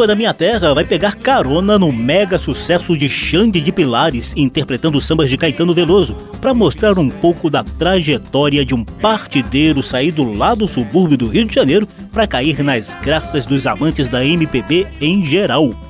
Samba da Minha Terra vai pegar carona no mega sucesso de Xande de Pilares, interpretando sambas de Caetano Veloso, para mostrar um pouco da trajetória de um partideiro saído lá do subúrbio do Rio de Janeiro para cair nas graças dos amantes da MPB em geral.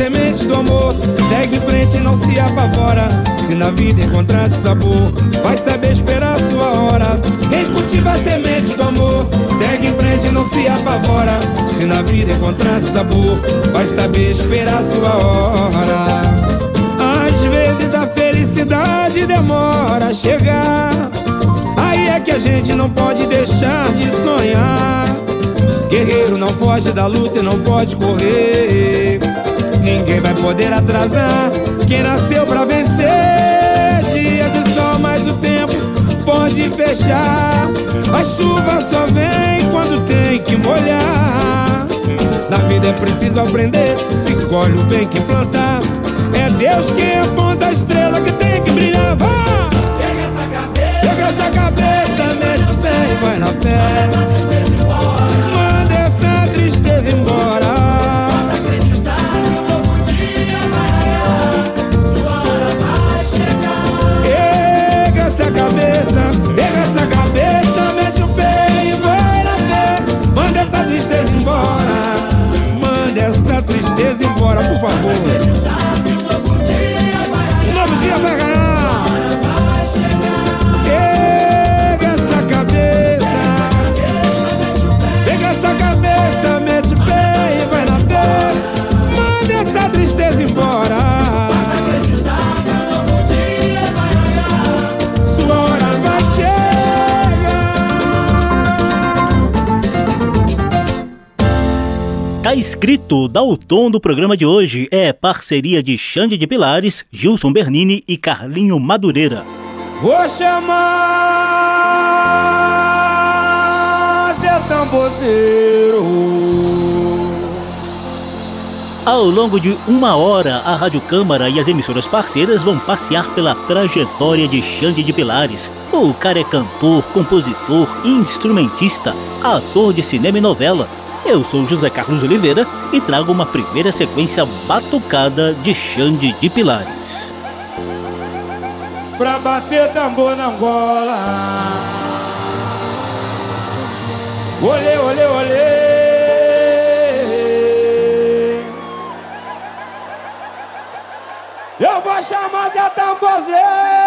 semente do amor. Segue em frente e não se apavora. Se na vida encontrar sabor Vai saber esperar sua hora. Quem cultiva a semente do amor Segue em frente e não se apavora. Se na vida encontrar sabor Vai saber esperar sua hora. Às vezes a felicidade demora a chegar. Aí é que a gente não pode deixar de sonhar. Guerreiro não foge da luta e não pode correr. Ninguém vai poder atrasar quem nasceu pra vencer. Dia de sol, mas o tempo pode fechar. A chuva só vem quando tem que molhar. Na vida é preciso aprender, se colhe o bem que plantar. É Deus quem aponta a estrela que tem que brilhar. Vá! Pega essa cabeça, Pega essa cabeça, mete o pé e vai na fé. Manda essa tristeza embora. Embora, Tá escrito, dá o tom do programa de hoje. É parceria de Xande de Pilares, Gilson Bernini e Carlinho Madureira. Vou chamar Zé Tambozeiro. Ao longo de uma hora, a Rádio Câmara e as emissoras parceiras vão passear pela trajetória de Xande de Pilares. O cara é cantor, compositor, instrumentista, ator de cinema e novela. Eu sou José Carlos Oliveira e trago uma primeira sequência batucada de Xande de Pilares. Pra bater tambor na Angola. Olê, olê, olê. Eu vou chamar Zé Tambozeiro.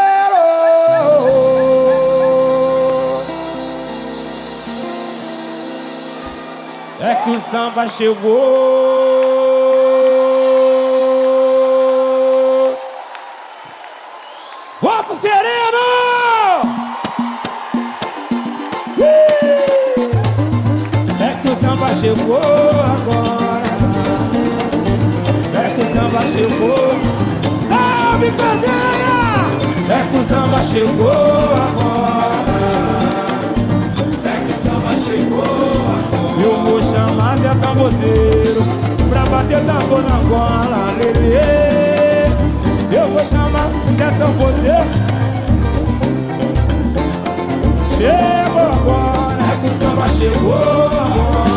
É que o samba chegou. Vamos sereno! É que o samba chegou agora. É que o samba chegou. Salve cadeia! É que o samba chegou agora. Chamar Zé Tambozeiro pra bater tambor na gola, lelê. Eu vou chamar Zé Tambozeiro. Chegou agora, é que o samba chegou agora.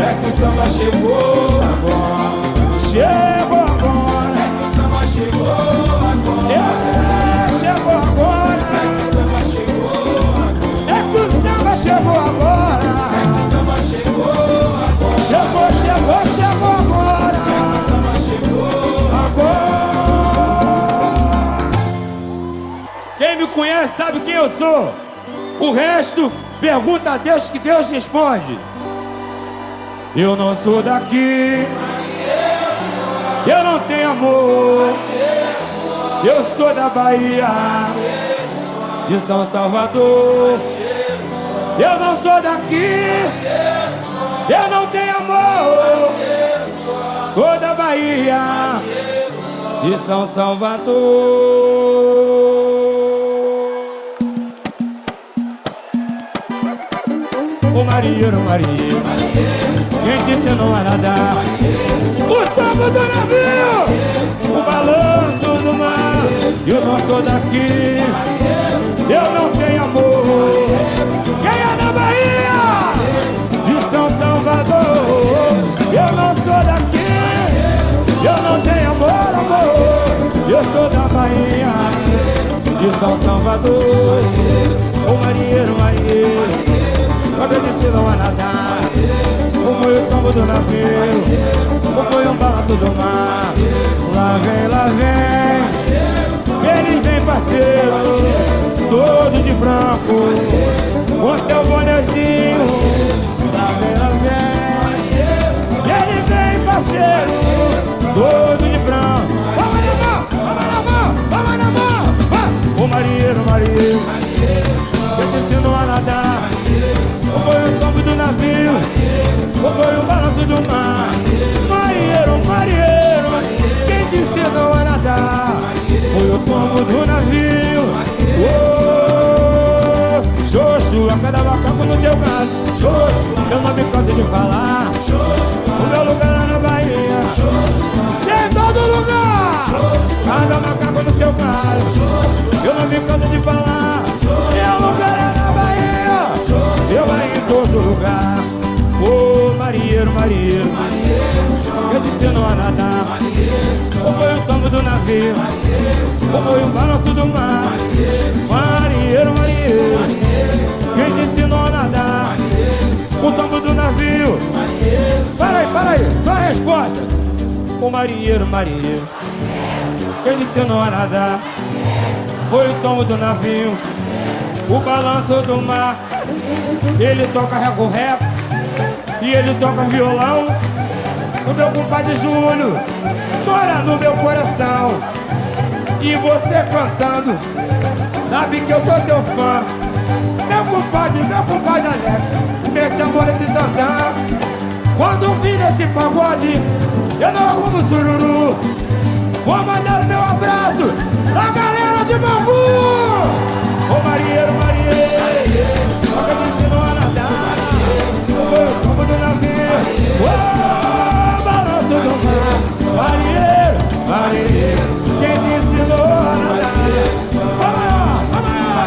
É que o samba chegou agora. Chegou agora, é que o samba chegou agora. É, chegou agora, é que o samba chegou agora. É que o samba chegou agora. Conhece sabe quem eu sou. O resto, pergunta a Deus que Deus responde. Eu não sou daqui. Eu não tenho amor. Eu sou da Bahia. De São Salvador. Eu não sou daqui. Eu não tenho amor. Sou da Bahia. De São Salvador. Marinheiro, marinheiro, quem te ensinou a nadar? O topo do navio, o balanço do mar. Eu não sou daqui, eu não tenho amor. Quem é da Bahia, de São Salvador? Eu não sou daqui, eu não tenho amor, amor. Eu sou da Bahia, de São Salvador. O marinheiro, marinheiro. Quando eles ensinam a nadar. Como foi o tombo do navio? Como foi um balanço do mar? Lá vem, lá vem. Ele vem parceiro. Todo de branco. Com seu bonezinho. Lá vem, lá vem. Ele vem parceiro. Todo de branco. Vamos na mão, vamos na mão, vamos na mão. O marinheiro, marinheiro Eu te ensino a nadar ou foi o tombo do navio. Ou foi o balanço do mar. Marinheiro, marinheiro. Quem te ensinou a nadar Foi o tombo do navio. Xoxo, a cada macaco no teu caso Xoxo, não me canso de falar O meu lugar lá na Bahia. Em todo lugar. Cada macaco Ou foi o balanço do mar Marinheiro, marinheiro Quem te ensinou a nadar O tombo do navio Para aí, para aí, só a resposta O marinheiro, marinheiro Quem te ensinou a nadar Foi o tombo do navio O balanço do mar ele toca rego-rego e ele toca violão. O meu compadre Júlio mora no meu coração. E você cantando, sabe que eu sou seu fã. Meu compadre, meu compadre Alex, mete amor esse tantão. Quando vi nesse pagode, eu não arrumo sururu. Vou mandar meu abraço pra galera de Bangu. Ô marinheiro, marinheiro, nunca me ensinou a nadar. Como do navio, balanço do mar. Marinheiro, marinheiro, quem te ensinou a nadar? Vamos vamos lá.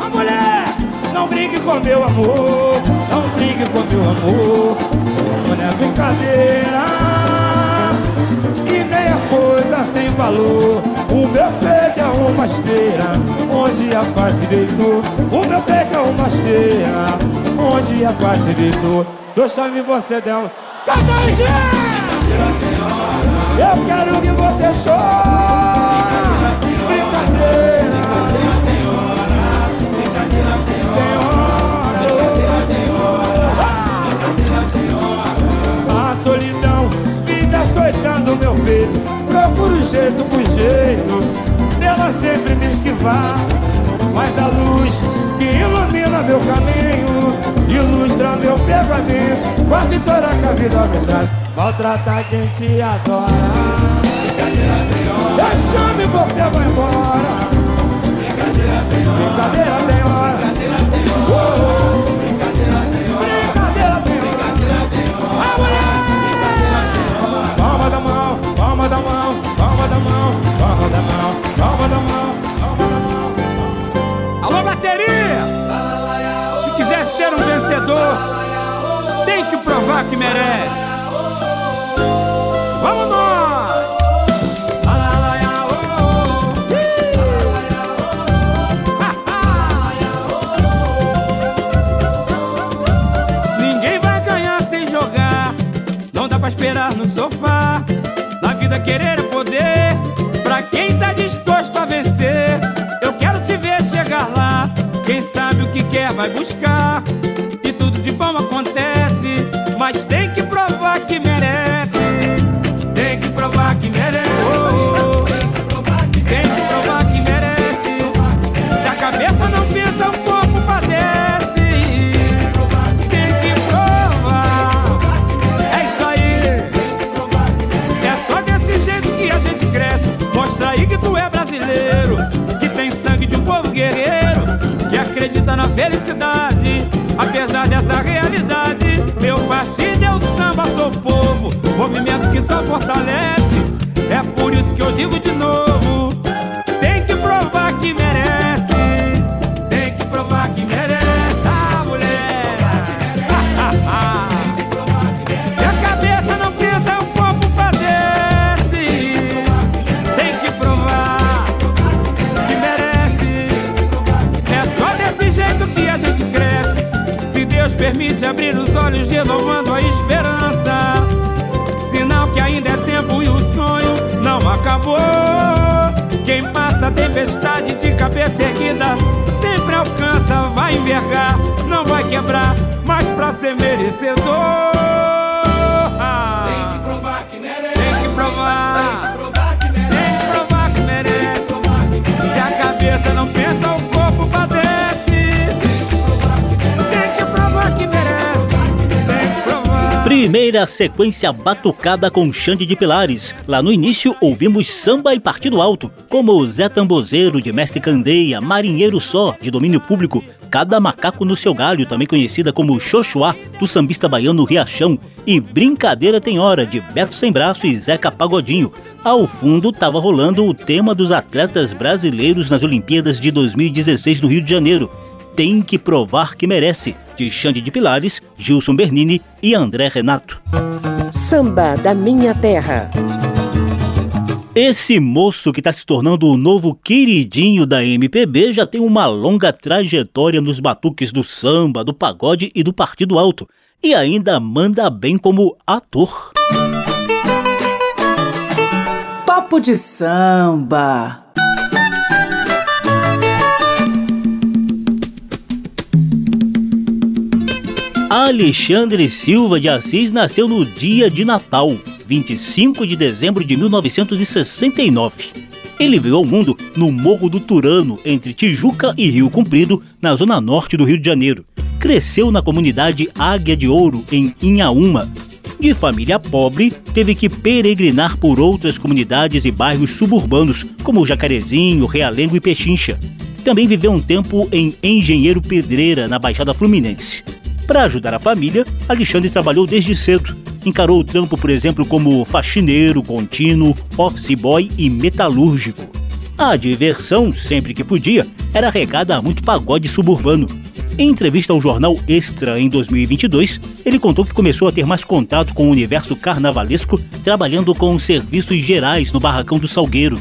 A mulher, não brigue com meu amor, não brigue com meu amor. Não é brincadeira e nem coisa sem valor. O meu peito uma esteira onde a paz se deitou. O meu peito é uma esteira onde a paz se deitou. Se eu chame você aí, gente! Eu quero que você chore. Maltrata quem te adora acredita na felicidade. Apesar dessa realidade. Meu partido é o samba, sou povo. Movimento que só fortalece. É por isso que eu digo de novo. Permite abrir os olhos, renovando a esperança. Sinal que ainda é tempo e o sonho não acabou. Quem passa a tempestade de cabeça erguida sempre alcança, vai envergar, não vai quebrar, mas pra ser merecedor. Primeira sequência batucada com Xande de Pilares. Lá no início ouvimos samba e partido alto, como Zé Tambozeiro de Mestre Candeia, Marinheiro Só de domínio público, Cada Macaco no Seu Galho, também conhecida como Xoxuá, do sambista baiano Riachão, e Brincadeira Tem Hora de Beto Sem Braço e Zeca Pagodinho. Ao fundo estava rolando o tema dos atletas brasileiros nas Olimpíadas de 2016 no Rio de Janeiro. Tem que provar que merece, de Xande de Pilares, Gilson Bernini e André Renato. Samba da Minha Terra. Esse moço que está se tornando o novo queridinho da MPB já tem uma longa trajetória nos batuques do samba, do pagode e do partido alto. E ainda manda bem como ator. Papo de samba. Alexandre Silva de Assis nasceu no dia de Natal, 25 de dezembro de 1969. Ele veio ao mundo no Morro do Turano, entre Tijuca e Rio Comprido, na zona norte do Rio de Janeiro. Cresceu na comunidade Águia de Ouro, em Inhaúma. De família pobre, teve que peregrinar por outras comunidades e bairros suburbanos, como Jacarezinho, Realengo e Pechincha. Também viveu um tempo em Engenheiro Pedreira, na Baixada Fluminense. Para ajudar a família, Alexandre trabalhou desde cedo. Encarou o trampo, por exemplo, como faxineiro, contínuo, office boy e metalúrgico. A diversão, sempre que podia, era regada a muito pagode suburbano. Em entrevista ao jornal Extra em 2022, ele contou que começou a ter mais contato com o universo carnavalesco trabalhando com serviços gerais no Barracão do Salgueiro.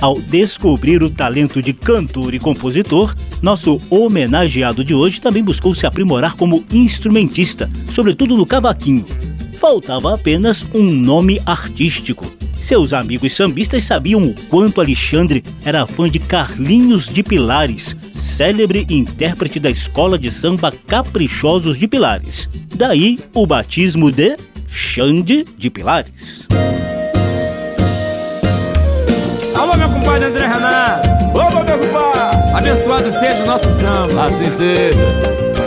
Ao descobrir o talento de cantor e compositor, nosso homenageado de hoje também buscou se aprimorar como instrumentista, sobretudo no cavaquinho. Faltava apenas um nome artístico. Seus amigos sambistas sabiam o quanto Alexandre era fã de Carlinhos de Pilares, célebre intérprete da escola de samba Caprichosos de Pilares. Daí o batismo de Xande de Pilares. Compadre André Renato. Vamos, meu compadre! Abençoado seja o nosso samba. Assim seja.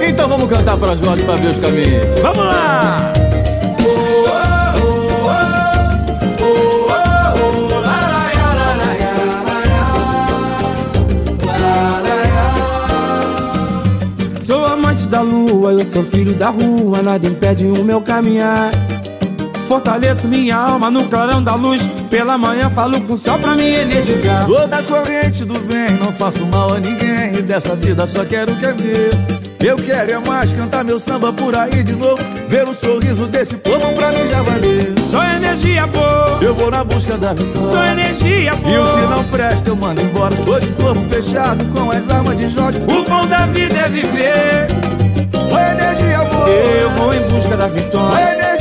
Então vamos cantar para Jorge para ver os caminhos. Vamos lá! Sou amante da lua, eu sou filho da rua, nada impede o meu caminhar. Fortaleço minha alma no clarão da luz. Pela manhã falo com o sol pra me energizar. Sou da corrente do bem, não faço mal a ninguém. E dessa vida só quero o que é meu. Eu quero é mais cantar meu samba por aí de novo. Ver o sorriso desse povo pra mim já valeu. Sou energia boa, Eu vou na busca da vitória. sou energia E o que boa. não presta eu mando embora. Tô de corpo fechado com as armas de Jorge. O bom da vida é viver. Sou energia boa. Eu vou em busca da vitória.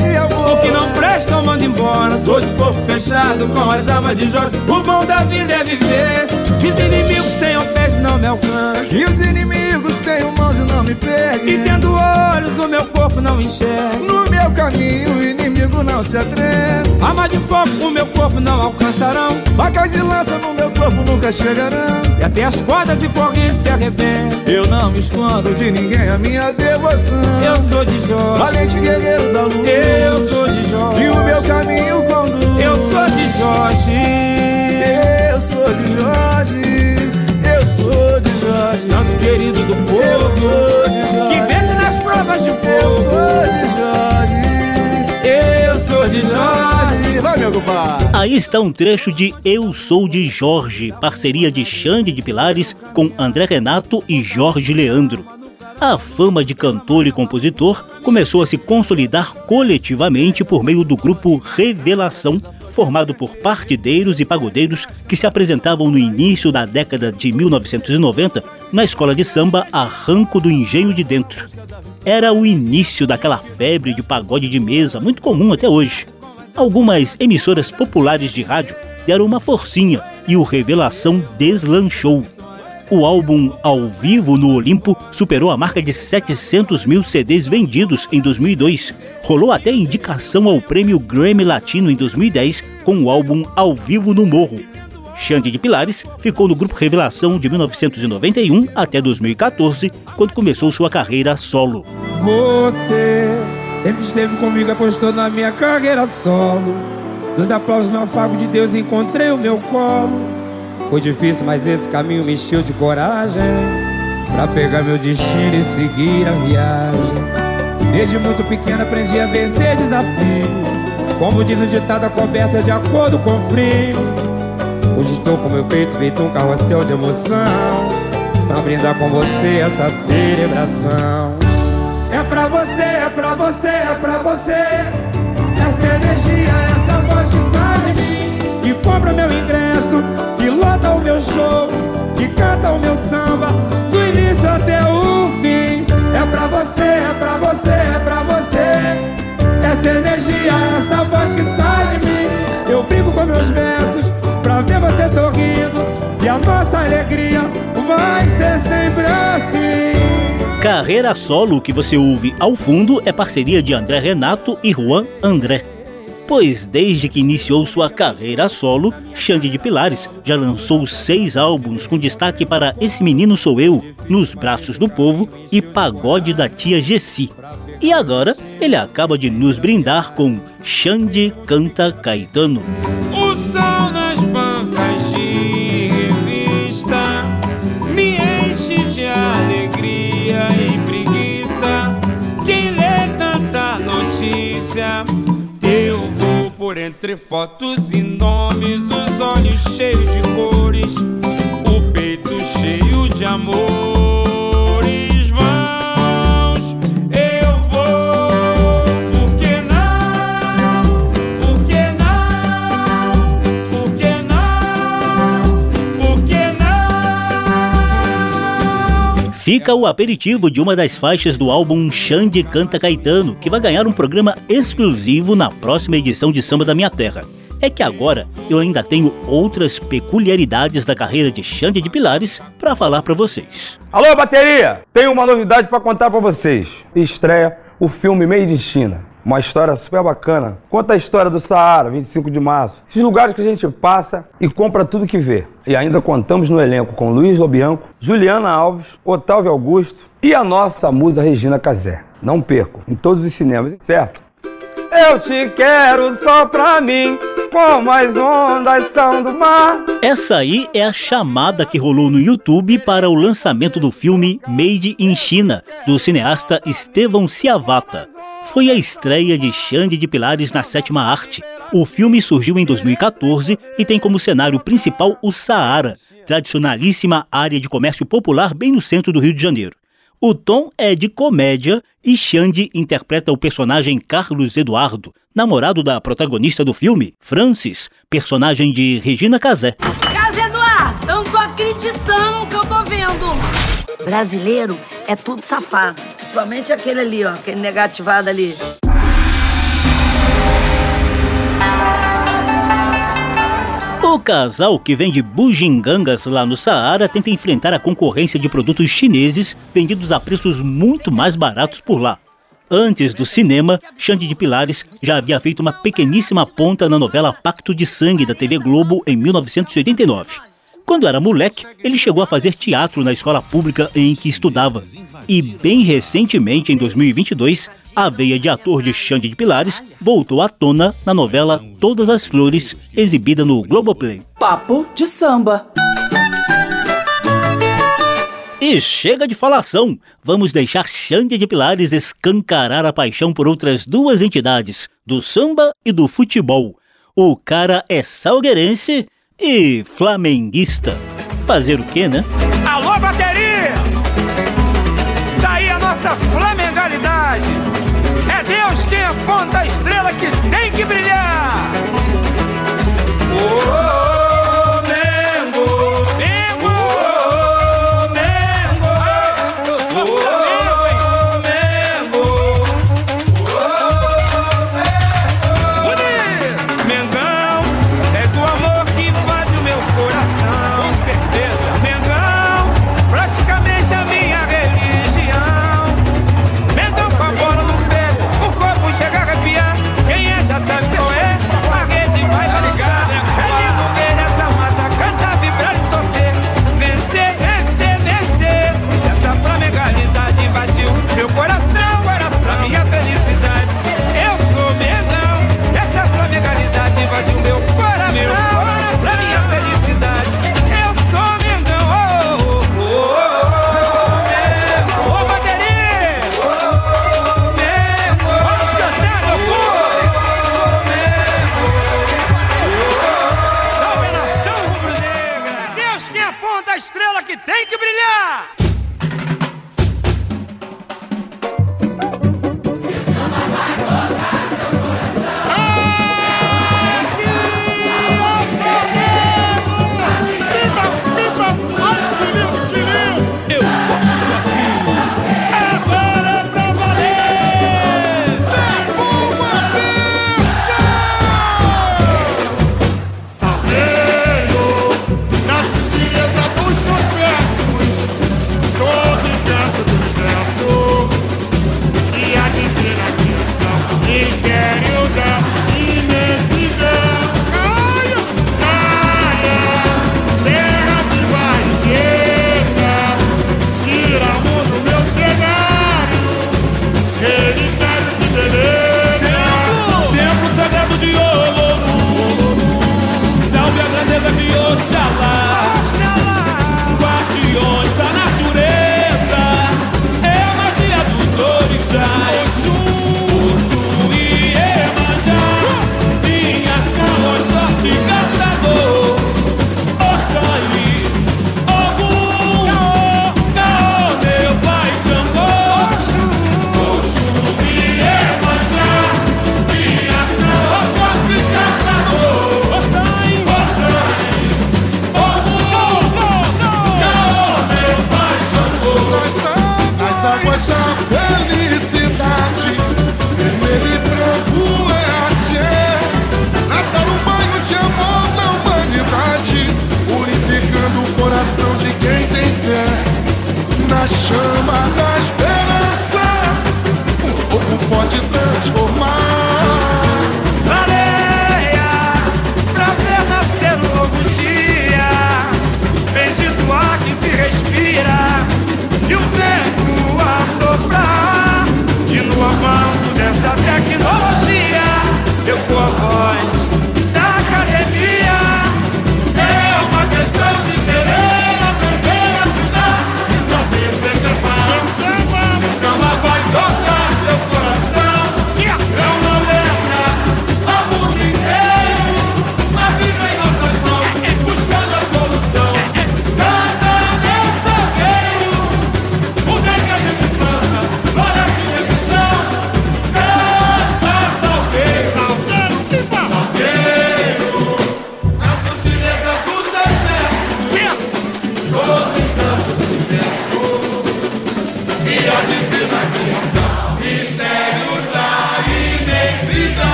O que não presta eu mando embora. Tô de corpo fechado com as armas de Jorge. O bom da vida é viver. Que os inimigos tenham pés não me alcançam. E os inimigos tenham mãos e não me E peguem. tendo olhos o meu corpo não enxerga. No meu caminho o inimigo não se atreve. Arma de fogo o meu corpo não alcançarão. Facas e lança no meu corpo nunca chegarão. E até as cordas e correntes se arrebentam. Eu não me escondo de ninguém, a minha devoção. Eu sou de Jorge. Valente guerreiro da luz. Eu sou de Jorge. Que o meu caminho conduz. Eu sou de Jorge. Santo querido do povo. Que vence nas provas de Eu fogo. sou de Jorge. Eu sou de Jorge. Vai, meu compadre. Aí está um trecho de Eu Sou de Jorge, parceria de Xande de Pilares com André Renato e Jorge Leandro. A fama de cantor e compositor começou a se consolidar coletivamente por meio do grupo Revelação, formado por partideiros e pagodeiros que se apresentavam no início da década de 1990 na escola de samba Arranco do Engenho de Dentro. Era o início daquela febre de pagode de mesa, muito comum até hoje. Algumas emissoras populares de rádio deram uma forcinha e o Revelação deslanchou. O álbum Ao Vivo no Olimpo superou a marca de 700 mil CDs vendidos em 2002. Rolou até indicação ao prêmio Grammy Latino em 2010 com o álbum Ao Vivo no Morro. Xande de Pilares ficou no grupo Revelação de 1991 até 2014, quando começou sua carreira solo. Você sempre esteve comigo, apostou na minha carreira solo. Nos aplausos no afago de Deus encontrei o meu colo. Foi difícil, mas esse caminho me encheu de coragem Pra pegar meu destino e seguir a viagem. Desde muito pequeno aprendi a vencer desafio Como diz o ditado, a coberta é de acordo com o frio. Hoje estou com meu peito feito um carrossel de emoção Pra brindar com você essa celebração. É pra você, é pra você, é pra você. Essa energia, essa voz que sai de mim Que compra meu ingresso, lota o meu show Que canta o meu samba, do início até o fim. É pra você, é pra você, é pra você. Essa energia, essa voz que sai de mim. Eu brinco com meus versos pra ver você sorrindo. E a nossa alegria vai ser sempre assim. Carreira solo que você ouve ao fundo é parceria de André Renato e Juan André. Pois desde que iniciou sua carreira solo, Xande de Pilares já lançou seis álbuns com destaque para Esse Menino Sou Eu, Nos Braços do Povo e Pagode da Tia Gessi. E agora ele acaba de nos brindar com Xande Canta Caetano. Fotos e nomes, os olhos cheios de cores, o peito cheio de amor. Fica o aperitivo de uma das faixas do álbum Xande Canta Caetano, que vai ganhar um programa exclusivo na próxima edição de Samba da Minha Terra. É que agora eu ainda tenho outras peculiaridades da carreira de Xande de Pilares para falar para vocês. Alô, bateria! Tenho uma novidade para contar para vocês. Estreia o filme Made in China. Uma história super bacana. Conta a história do Saara, 25 de março. Esses lugares que a gente passa e compra tudo que vê. E ainda contamos no elenco com Luiz Lobianco, Juliana Alves, Otávio Augusto e a nossa musa Regina Casé. Não perco, em todos os cinemas, certo? Eu te quero só pra mim, como as ondas são do mar. Essa aí é a chamada que rolou no YouTube para o lançamento do filme Made in China, do cineasta Estevão Ciavata foi a estreia de Xande de Pilares na sétima arte. O filme surgiu em 2014 e tem como cenário principal o Saara, tradicionalíssima área de comércio popular bem no centro do Rio de Janeiro. O tom é de comédia e Xande interpreta o personagem Carlos Eduardo, namorado da protagonista do filme, Francis, personagem de Regina Casé. Carlos Eduardo, eu não tô acreditando no que eu tô vendo. Brasileiro é tudo safado. Principalmente aquele ali, ó, aquele negativado ali. O casal que vende bugigangas lá no Saara tenta enfrentar a concorrência de produtos chineses vendidos a preços muito mais baratos por lá. Antes do cinema, Xande de Pilares já havia feito uma pequeníssima ponta na novela Pacto de Sangue da TV Globo em 1989. Quando era moleque, ele chegou a fazer teatro na escola pública em que estudava. E bem recentemente, em 2022, a veia de ator de Xande de Pilares voltou à tona na novela Todas as Flores, exibida no Globoplay. Papo de samba. E chega de falação! Vamos deixar Xande de Pilares escancarar a paixão por outras duas entidades, do samba e do futebol. O cara é salgueirense e flamenguista. Fazer o quê, né? Alô, bateria! Daí a nossa flamengalidade. É Deus quem aponta a estrela que tem que brilhar.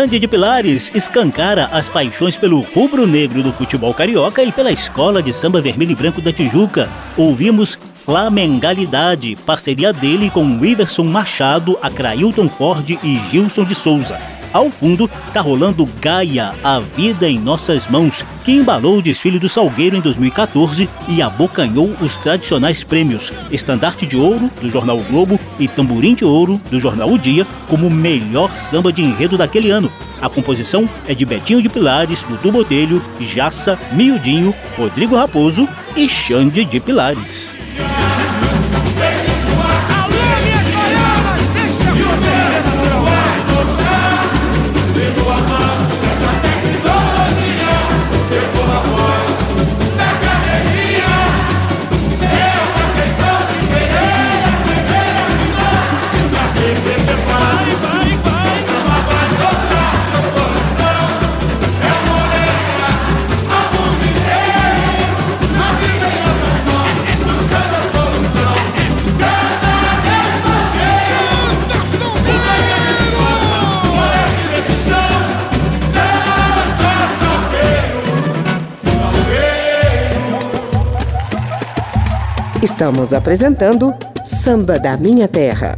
Xande de Pilares escancara as paixões pelo rubro-negro do futebol carioca e pela escola de samba vermelho e branco da Tijuca. Ouvimos Flamengalidade, parceria dele com Iverson Machado, Acrailton Ford e Gilson de Souza. Ao fundo, tá rolando Gaia, A Vida em Nossas Mãos, que embalou o desfile do Salgueiro em 2014 e abocanhou os tradicionais prêmios Estandarte de Ouro, do Jornal o Globo, e Tamborim de Ouro, do Jornal O Dia, como melhor samba de enredo daquele ano. A composição é de Betinho de Pilares, Dudu Botelho, Jaça, Miudinho, Rodrigo Raposo e Xande de Pilares. Estamos apresentando Samba da Minha Terra.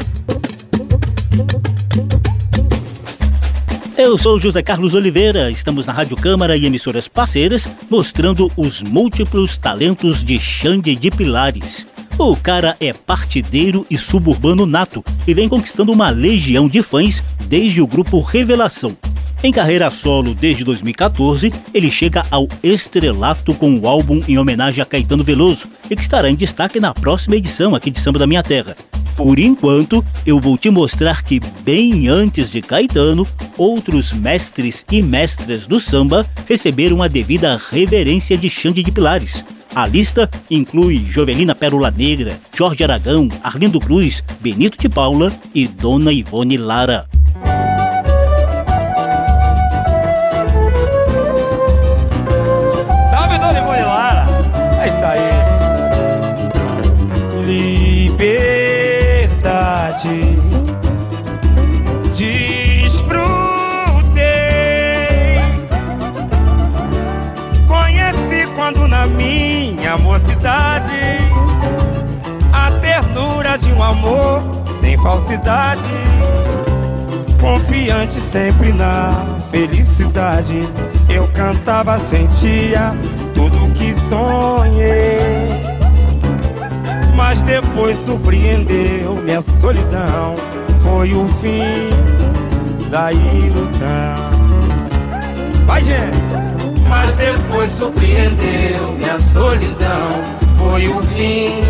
Eu sou José Carlos Oliveira, estamos na Rádio Câmara e emissoras parceiras mostrando os múltiplos talentos de Xande de Pilares. O cara é partideiro e suburbano nato e vem conquistando uma legião de fãs desde o grupo Revelação. Em carreira solo desde 2014, ele chega ao estrelato com o álbum em homenagem a Caetano Veloso e que estará em destaque na próxima edição aqui de Samba da Minha Terra. Por enquanto, eu vou te mostrar que, bem antes de Caetano, outros mestres e mestras do samba receberam a devida reverência de Xande de Pilares. A lista inclui Jovelina Pérola Negra, Jorge Aragão, Arlindo Cruz, Benito de Paula e Dona Ivone Lara. Amor sem falsidade, confiante sempre na felicidade. Eu cantava, sentia tudo que sonhei. Mas depois surpreendeu minha solidão. Foi o fim da ilusão. Vai, gente! Mas depois surpreendeu minha solidão. Foi o fim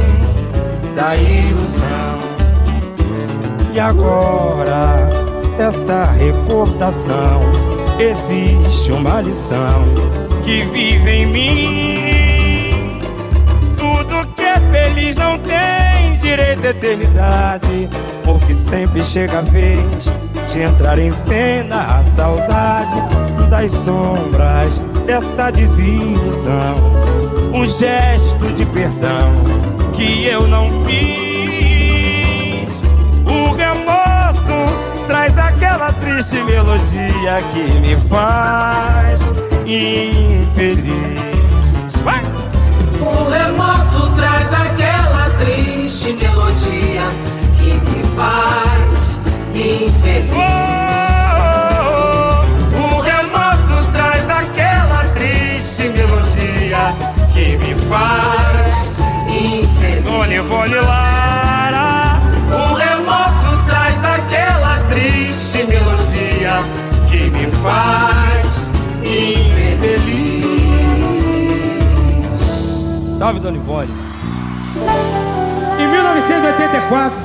da ilusão. E agora, essa recordação, existe uma lição que vive em mim. Tudo que é feliz não tem direito à eternidade, porque sempre chega a vez de entrar em cena a saudade das sombras dessa desilusão. Um gesto de perdão que eu não fiz. Triste melodia que me faz infeliz. Vai! O remorso traz aquela triste melodia que me faz infeliz. O remorso traz aquela triste melodia que me faz infeliz. Dona Ivone Lara. Salve, Dona Ivone. Em 1984,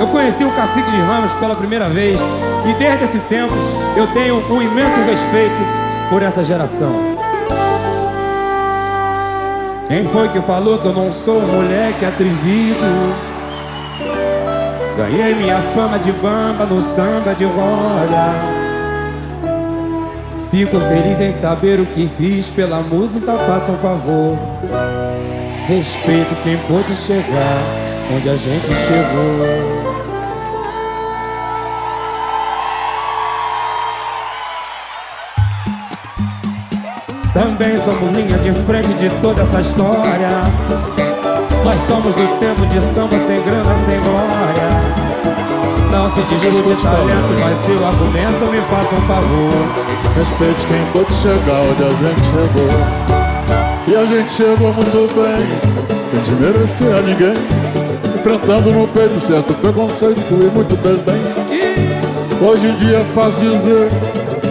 eu conheci o Cacique de Ramos pela primeira vez e desde esse tempo eu tenho um imenso respeito por essa geração. Quem foi que falou que eu não sou um moleque atrevido? Ganhei minha fama de bamba no samba de roda. Fico feliz em saber o que fiz pela música, faça um favor. Respeito quem pôde chegar onde a gente chegou. Também somos linha de frente de toda essa história. Nós somos do tempo de samba sem grana, sem glória. Não se discute talento, mas se o argumento me faça um favor. Respeite quem pôde chegar onde a gente chegou. E a gente chegou muito bem, sem desmerecer a ninguém. Enfrentando no peito certo preconceito e muito desdém. Hoje em dia é fácil dizer,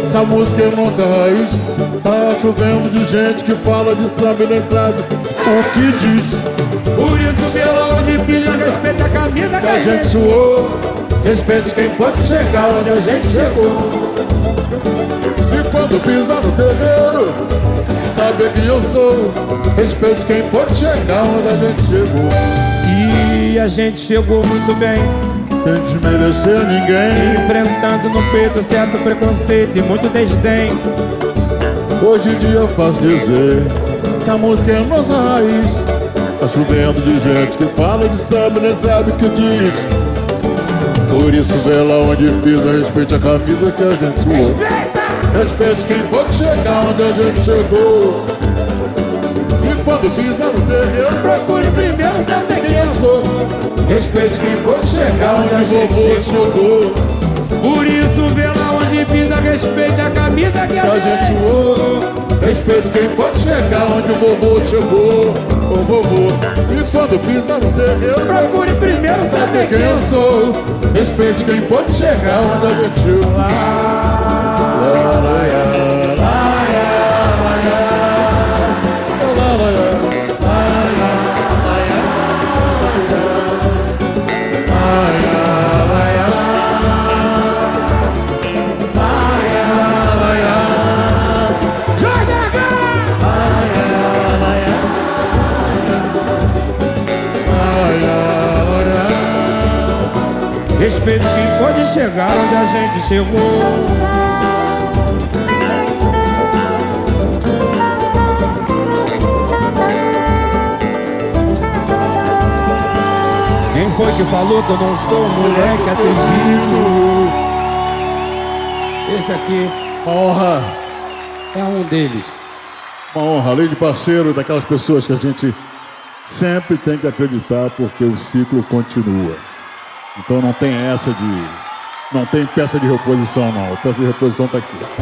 essa música é nossa raiz. Tá chovendo de gente que fala de samba e nem sabe o que diz. Por isso, pelo de pilha, respeita a camisa que A gente suou, respeite quem pode chegar onde a gente chegou. E quando pisar no terreiro, saber quem eu sou. Respeite quem pode chegar onde a gente chegou. E a gente chegou muito bem, Sem desmerecer ninguém. enfrentando no peito certo preconceito e muito desdém. Hoje em dia eu faço dizer, essa música é nossa raiz. Tá chovendo de gente que fala de samba e nem sabe o que diz. Por isso vê lá onde pisa, respeite a camisa que a gente suou. Respeite quem pode chegar onde a gente chegou. E quando pisar no terreno, Procure primeiro saber quem eu sou. respeite quem pode chegar onde a gente chegou. Por isso, vê lá onde pisa, respeite a camisa que Que a gente suou. Respeite quem pode chegar onde o vovô chegou. O vovô. E quando pisar no terreno, Procure primeiro saber quem eu sou. Respeite quem pode chegar onde. Lá, lá, onde a gente chegou. Quem foi que falou que eu não sou um moleque atrevido? Esse aqui Uma honra, é um deles. uma honra, além de parceiro daquelas pessoas que a gente sempre tem que acreditar porque o ciclo continua. Então não tem essa de. Não tem peça de reposição, não. A peça de reposição está aqui.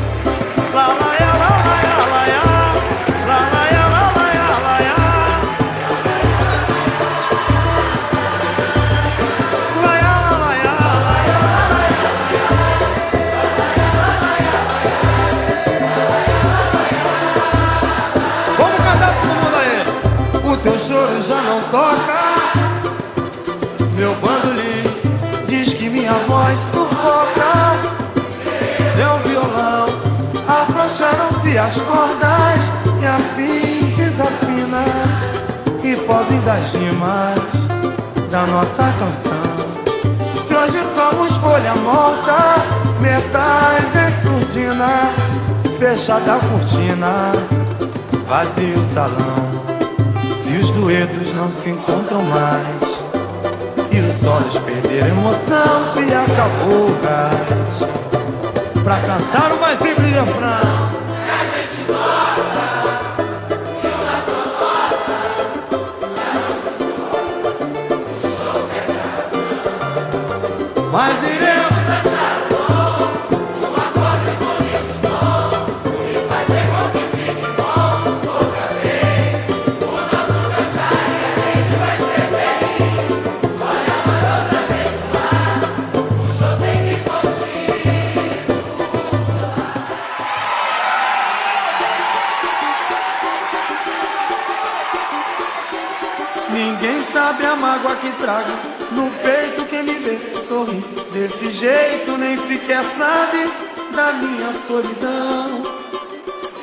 As cordas e assim desafina. E pobre das rimas da nossa canção. Se hoje somos folha morta, metais em surdina, fechada a cortina vazio o salão. Se os duetos não se encontram mais e os solos perderam emoção, se acabou o gás. Pra cantar o mais simples refrão. Mas iremos achar uma coisa bonita som e fazer com que fique bom outra vez. O nosso cantar e a gente vai ser feliz. Olha mais outra vez ar, o show tem que Ninguém sabe a mágoa que trago desse jeito nem sequer sabe da minha solidão.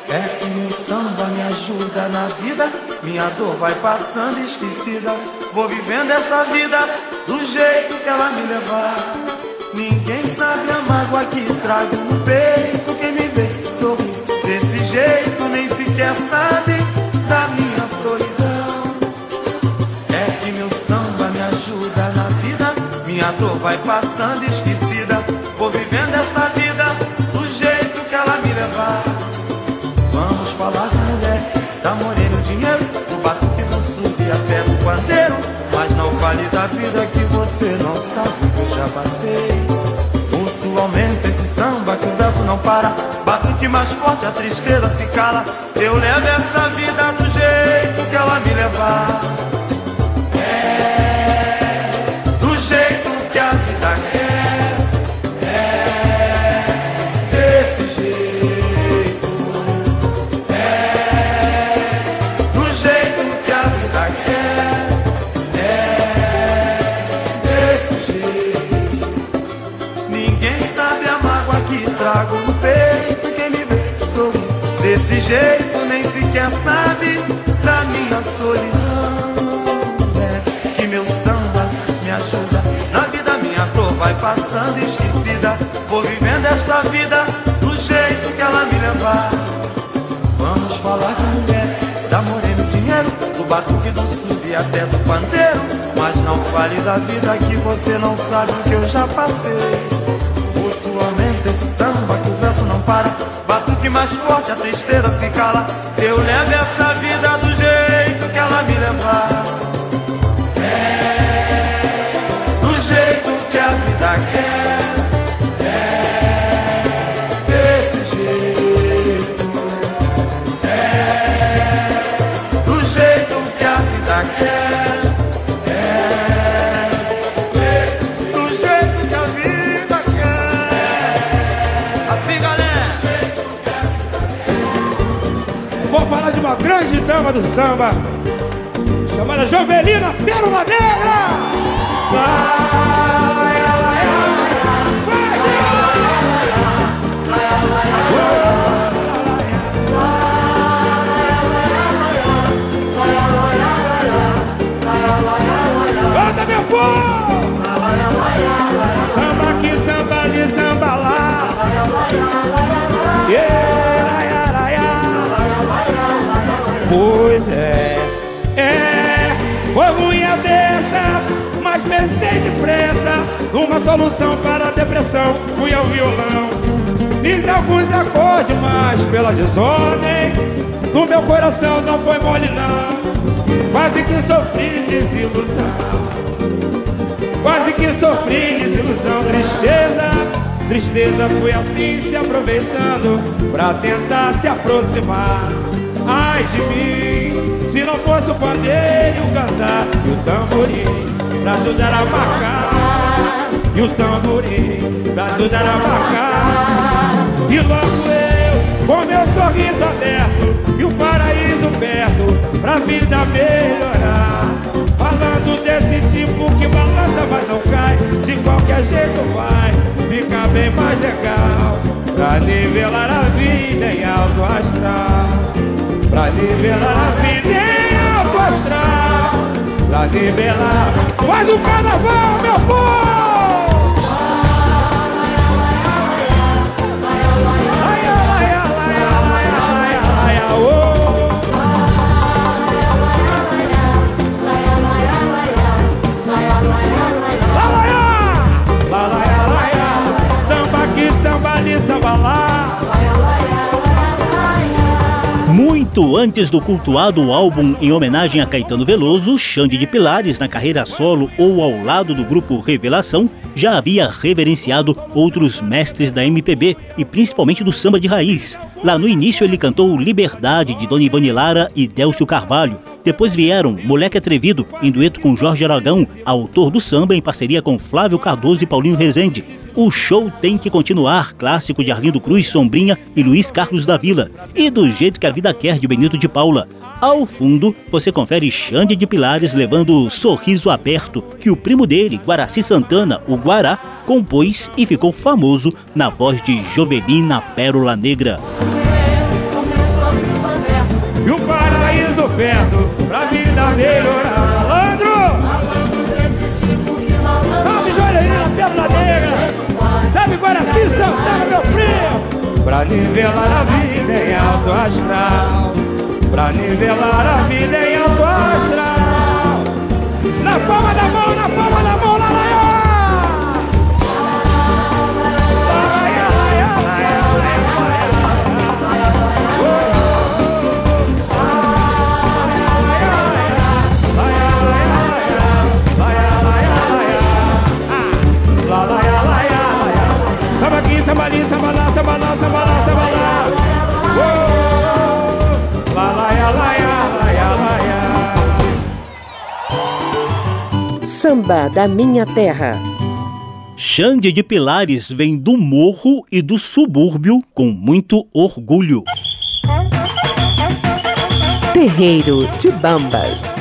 É que meu samba me ajuda na vida, minha dor vai passando esquecida. Vou vivendo essa vida do jeito que ela me levar. Ninguém sabe a mágoa que trago no peito quem me vê sorrir desse jeito nem sequer sabe da minha solidão. É que meu samba me ajuda na vida. Minha dor vai passando esquecida. Vida que você não sabe que eu já passei. O sul aumenta esse samba que o verso não para. Batuque mais forte, a tristeza se cala. Eu levo essa vida da vida que você não sabe o que eu já passei. O sul aumenta esse samba que o verso não para. Batuque mais forte, a tristeza se cala. Eu levo essa vida dama do samba, chamada Jovelina Pérola Negra. Canta, Pois é, é, foi ruim a beça, mas pensei depressa. Numa solução para a depressão. Fui ao violão. Fiz alguns acordes, mas pela desordem No meu coração não foi mole não. Quase que sofri desilusão. Quase que sofri desilusão. Tristeza, tristeza fui assim se aproveitando Pra tentar se aproximar Ai de mim Se não fosse o pandeiro, o cantar e o tamborim Pra ajudar a marcar E o tamborim pra ajudar a marcar. E logo eu, com meu sorriso aberto E o paraíso perto Pra vida melhorar. Falando desse tipo que balança mas não cai De qualquer jeito vai ficar bem mais legal Pra nivelar a vida em alto astral Pra nivelar a vida em alto astral Pra nivelar Faz o carnaval, meu povo! Oh. Lá, lá, Samba ali, samba lá Muito antes do cultuado álbum em homenagem a Caetano Veloso, Xande de Pilares, na carreira solo ou ao lado do grupo Revelação, já havia reverenciado outros mestres da MPB e principalmente do samba de raiz. Lá no início ele cantou Liberdade de Dona Ivone Lara e Délcio Carvalho. Depois vieram Moleque Atrevido, em dueto com Jorge Aragão, autor do samba em parceria com Flávio Cardoso e Paulinho Rezende. O show tem que continuar, clássico de Arlindo Cruz, Sombrinha e Luiz Carlos da Vila. E do jeito que a vida quer de Benito de Paula. Ao fundo, você confere Xande de Pilares levando Sorriso Aberto, que o primo dele, Guaraci Santana, o Guará, compôs e ficou famoso na voz de Jovelina Pérola Negra. Perto pra vida melhorar Malandro! Salve Joelina Pérola Negra! Salve Guaraci Santana, meu primo! Pra nivelar a vida em alto astral Pra nivelar a vida em alto astral Na palma da mão, na Oh, lá, lá, lá, lá, lá. Samba da Minha Terra. Xande de Pilares vem do morro e do subúrbio com muito orgulho. Terreiro de Bambas.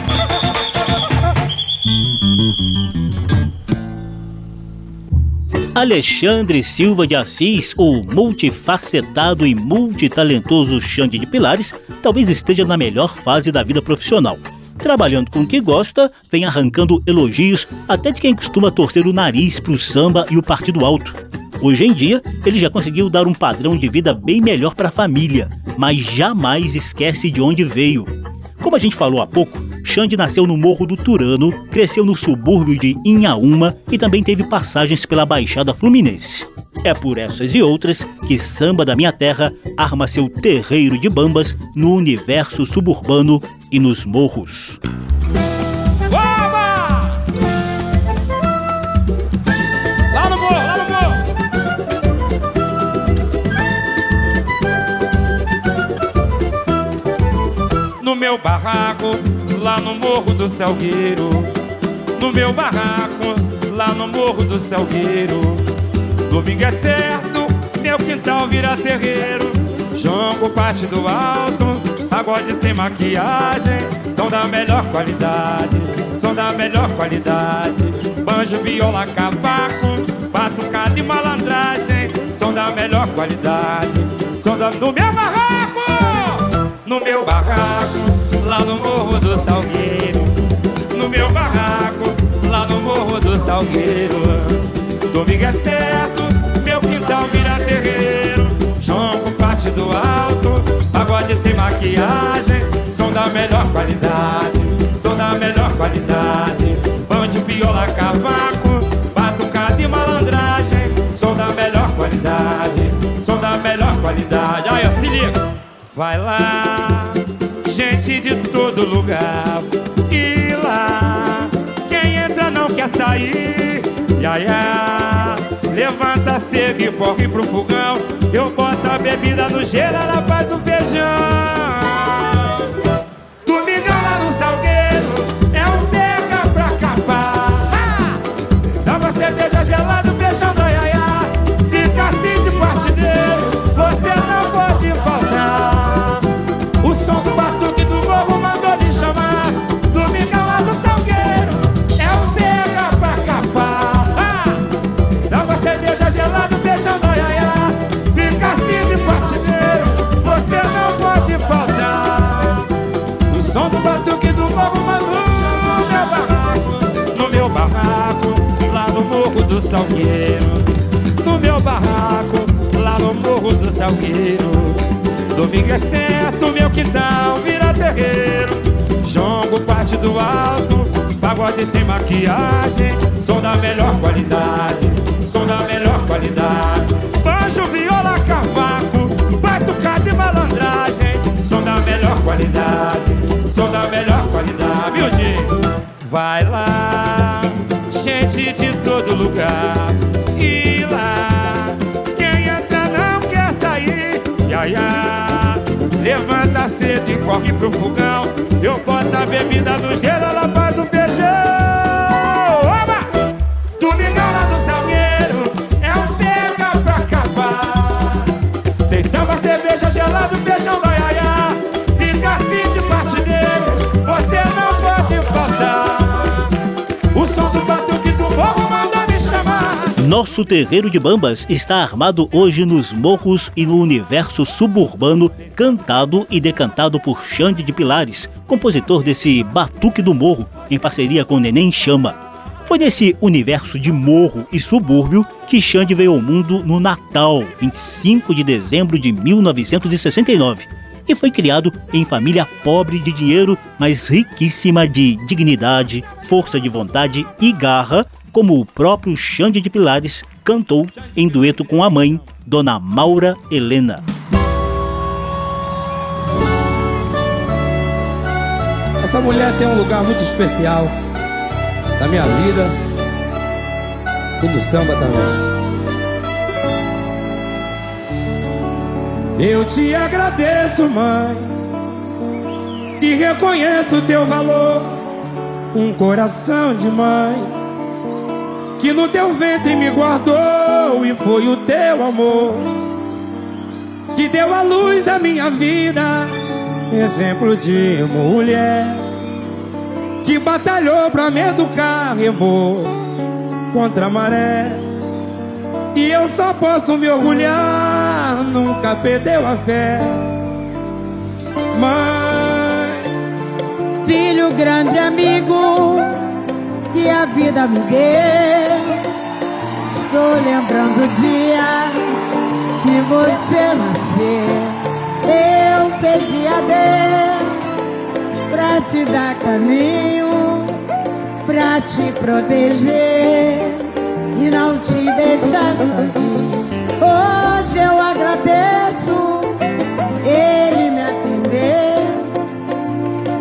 Alexandre Silva de Assis, o multifacetado e multitalentoso Xande de Pilares, talvez esteja na melhor fase da vida profissional. Trabalhando com o que gosta, vem arrancando elogios até de quem costuma torcer o nariz pro samba e o partido alto. Hoje em dia, ele já conseguiu dar um padrão de vida bem melhor para a família, mas jamais esquece de onde veio. Como a gente falou há pouco, Xande nasceu no Morro do Turano, cresceu no subúrbio de Inhaúma e também teve passagens pela Baixada Fluminense. É por essas e outras que Samba da Minha Terra arma seu terreiro de bambas no universo suburbano e nos morros. Meu barraco, lá no morro do Salgueiro. No meu barraco, lá no morro do Salgueiro. Domingo é certo, meu quintal vira terreiro. Jongo parte do alto, pagode sem maquiagem. Som da melhor qualidade, som da melhor qualidade. Banjo, viola, cavaco, batucada e malandragem. Som da melhor qualidade, som da... No meu barraco, no meu barraco, lá no morro do Salgueiro. No meu barraco, lá no morro do Salgueiro. Domingo é certo, meu quintal vira terreiro. Jonco parte do alto, pagode sem maquiagem. Som da melhor qualidade, som da melhor qualidade. Bande, viola, cavaco, batucada e malandragem. Som da melhor qualidade, som da qualidade. Aí, ó, se liga. Vai lá, gente de todo lugar. E lá, quem entra não quer sair. Iaia, levanta cedo e corre pro fogão. Eu boto a bebida no gelo, ela faz o feijão. Salgueiro No meu barraco, lá no morro do Salgueiro. Domingo é certo, meu quintal vira terreiro. Jongo parte do alto, pagode sem maquiagem. Som da melhor qualidade, som da melhor qualidade corre pro fogão. Eu boto a bebida no gelo, ela nosso terreiro de bambas está armado hoje nos morros e no universo suburbano, cantado e decantado por Xande de Pilares, compositor desse Batuque do Morro, em parceria com Neném Chama. Foi nesse universo de morro e subúrbio que Xande veio ao mundo no Natal, 25 de dezembro de 1969 e foi criado em família pobre de dinheiro, mas riquíssima de dignidade, força de vontade e garra, como o próprio Xande de Pilares cantou em dueto com a mãe, Dona Maura Helena. Essa mulher tem um lugar muito especial na minha vida e no samba também. Eu te agradeço, mãe, e reconheço o teu valor. Um coração de mãe que no teu ventre me guardou e foi o teu amor que deu a luz à minha vida, exemplo de mulher que batalhou pra me educar, remou contra a maré. E eu só posso me orgulhar, nunca perdeu a fé. Mãe, filho grande amigo que a vida me deu. Estou lembrando o dia que você nasceu. Eu pedi a Deus pra te dar caminho, pra te proteger e não te deixar sozinho. Hoje eu agradeço ele me atender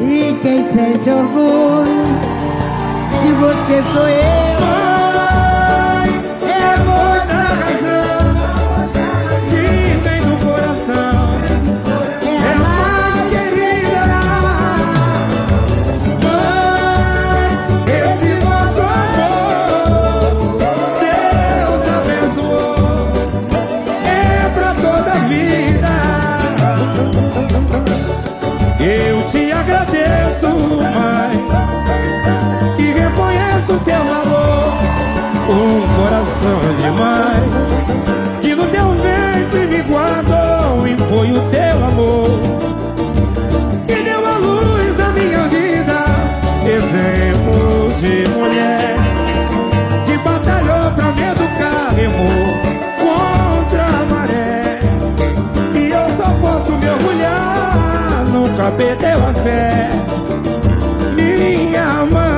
e quem sente orgulho você sou eu. Um coração de mãe Que no teu ventre me guardou E foi o teu amor. Que deu a luz à minha vida Exemplo de mulher Que batalhou pra me educar Remou contra a maré. E eu só posso me orgulhar Nunca perdeu a fé. Minha mãe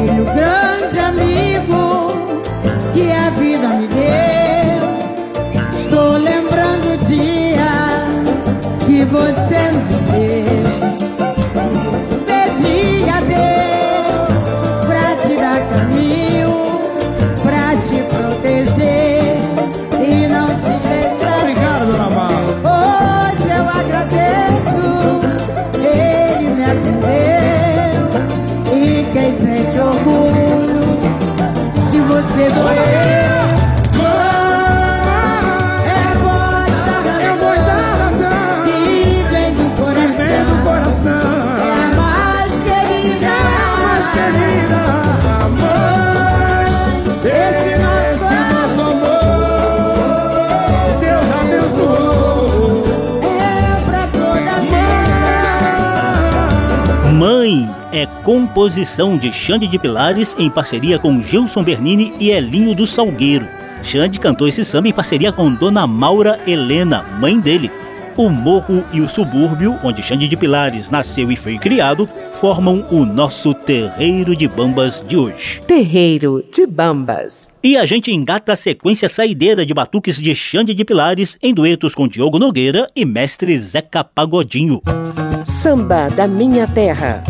filho, grande amigo que a vida me deu. Estou lembrando que você me fez. Pedi a Deus pra te dar caminho, pra te proteger e não te deixar. Obrigado, dona Mala. Hoje eu agradeço, você sou composição de Xande de Pilares em parceria com Gilson Bernini e Elinho do Salgueiro. Xande cantou esse samba em parceria com Dona Maura Helena, mãe dele. O morro e o subúrbio, onde Xande de Pilares nasceu e foi criado, formam o nosso terreiro de bambas de hoje. Terreiro de Bambas. E a gente engata a sequência saideira de batuques de Xande de Pilares em duetos com Diogo Nogueira e mestre Zeca Pagodinho. Samba da Minha Terra.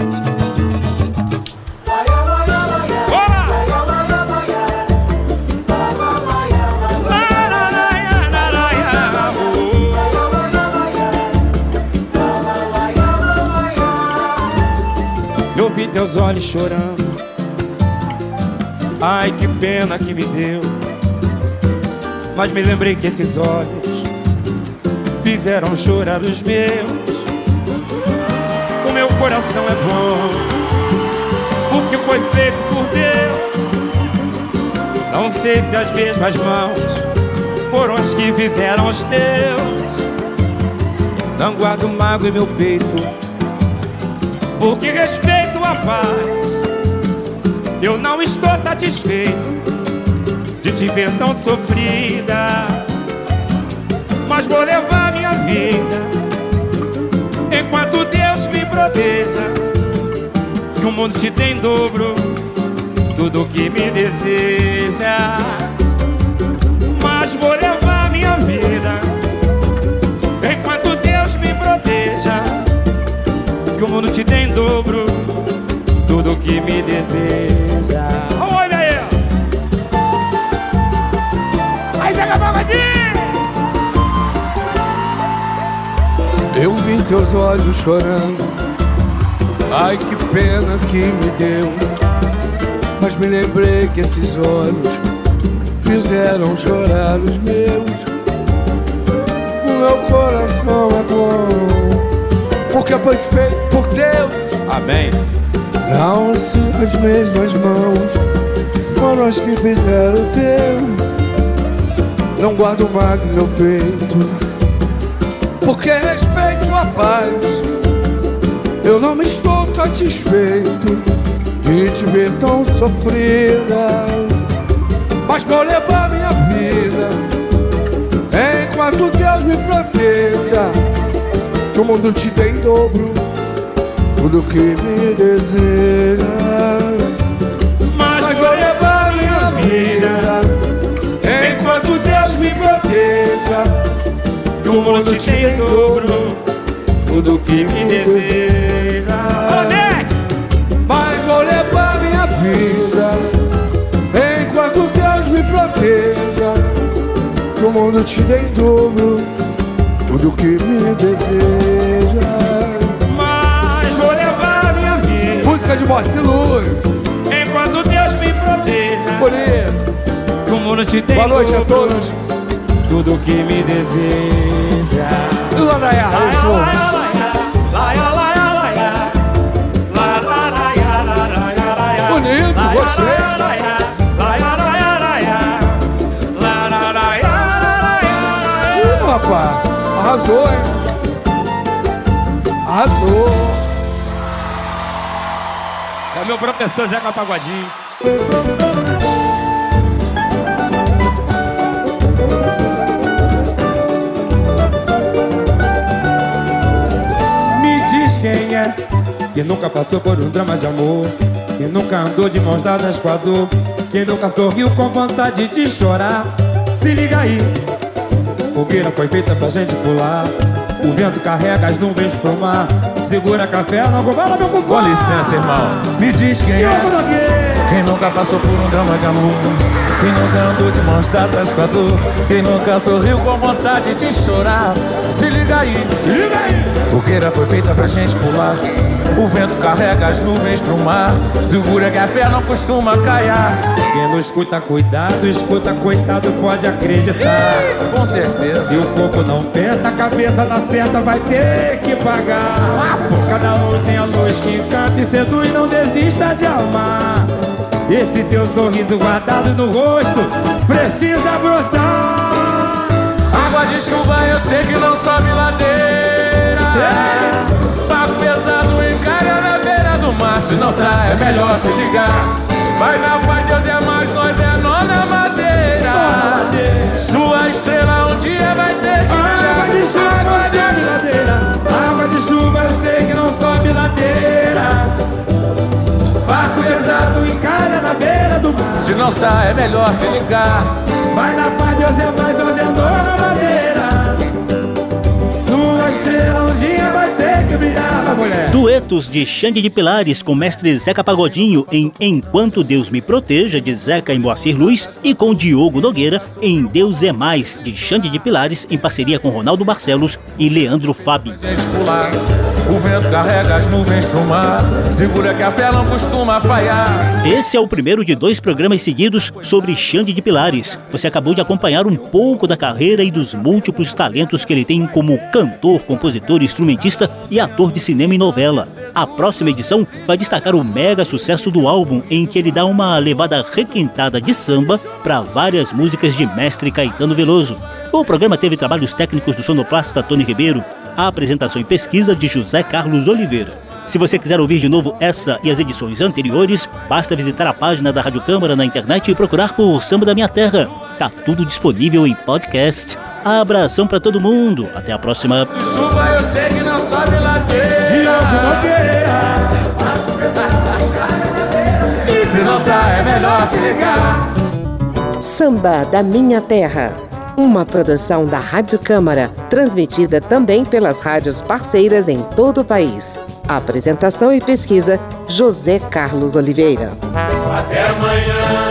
Teus olhos chorando. Ai, que pena que me deu. Mas me lembrei que esses olhos fizeram chorar os meus. O meu coração é bom. O que foi feito por Deus. Não sei se as mesmas mãos foram as que fizeram os teus. Não guardo mágoa em meu peito porque respeito a paz. Eu não estou satisfeito de te ver tão sofrida, mas vou levar minha vida enquanto Deus me proteja. Que o mundo te tem em dobro tudo que me deseja, mas vou levar minha vida que o mundo te tem em dobro tudo que me deseja. Olha aí! Aí, Zeca Pagodinho! Eu vi teus olhos chorando. Ai, que pena que me deu. Mas me lembrei que esses olhos fizeram chorar os meus. O meu coração é bom, porque foi feito Deus. Amém. Não são as mesmas mãos, foram as que fizeram o teu. Não guardo mágoa no meu peito, porque respeito a paz. Eu não me estou satisfeito de te ver tão sofrida, mas vou levar minha vida enquanto Deus me proteja. Que o mundo te dê em dobro tudo que me deseja. Mas vou levar minha vida enquanto Deus me proteja. Que o mundo te tem em dobro tudo que me deseja. Mas vou levar minha vida enquanto Deus me proteja. Que o mundo te dê em dobro tudo que me deseja. Música de Moacir Luz. enquanto Deus me proteja. Bonito. O mundo te tem Boa noite a dobro todos. tudo que me deseja. E lá da Yara, Laia, show. laia, laia, laia, laia. La, la, laia, la, laia, laia. Bonito, gostei. laia, laia. Laia, meu professor Zeca Pagodinho. Me diz quem é que nunca passou por um drama de amor, que nunca andou de mãos dadas com a dor, que nunca sorriu com vontade de chorar. Se liga aí, fogueira foi feita pra gente pular. O vento carrega as nuvens pro mar. Segura café, logo fala meu compadre. Com licença, irmão. Me diz quem é. Quem nunca passou por um drama de amor. Quem nunca andou de mãos dadas com a dor. Quem nunca sorriu com vontade de chorar. Se liga aí, se liga aí. Fogueira foi feita pra gente pular. O vento carrega as nuvens pro mar. Segura que a fé não costuma caiar. Quem não escuta, cuidado, escuta, coitado, pode acreditar. Com certeza. Se o corpo não pensa, a cabeça na certa vai ter que pagar. Cada um tem a luz que encanta e seduz, não desista de amar. Esse teu sorriso guardado no rosto precisa brotar. Água de chuva eu sei que não sobe ladeira. Barco pesado encara na beira do mar. Se não tá, é melhor se ligar. Vai na paz, Deus é mais, nós é nó na madeira. Sua estrela um dia vai ter que brilhar. Água de chuva não sobe ladeira. Água de chuva eu sei que não sobe ladeira. Barco pesado encalha na beira do mar. Se não tá, é melhor se ligar. Vai na paz, Deus é mais, Deus é na madeira. Sua estrela um dia vai ter Duetos de Xande de Pilares com mestre Zeca Pagodinho em Enquanto Deus Me Proteja, de Zeca e Moacir Luz, e com Diogo Nogueira em Deus é Mais, de Xande de Pilares, em parceria com Ronaldo Barcelos e Leandro pular. O vento carrega as nuvens pro mar. Segura que a fé não costuma falhar. Esse é o primeiro de dois programas seguidos sobre Xande de Pilares. Você acabou de acompanhar um pouco da carreira e dos múltiplos talentos que ele tem como cantor, compositor, instrumentista e ator de cinema e novela. A próxima edição vai destacar o mega sucesso do álbum, em que ele dá uma levada requintada de samba para várias músicas de mestre Caetano Veloso. O programa teve trabalhos técnicos do sonoplasta Tony Ribeiro, a apresentação e pesquisa de José Carlos Oliveira. Se você quiser ouvir de novo essa e as edições anteriores, basta visitar a página da Rádio Câmara na internet e procurar por Samba da Minha Terra. Tá tudo disponível em podcast. Abração para todo mundo. Até a próxima. Chuva eu sei que não sobe ladeira. E se não tá, é melhor se ligar. Samba da Minha Terra. Uma produção da Rádio Câmara, transmitida também pelas rádios parceiras em todo o país. Apresentação e pesquisa: José Carlos Oliveira. Até amanhã.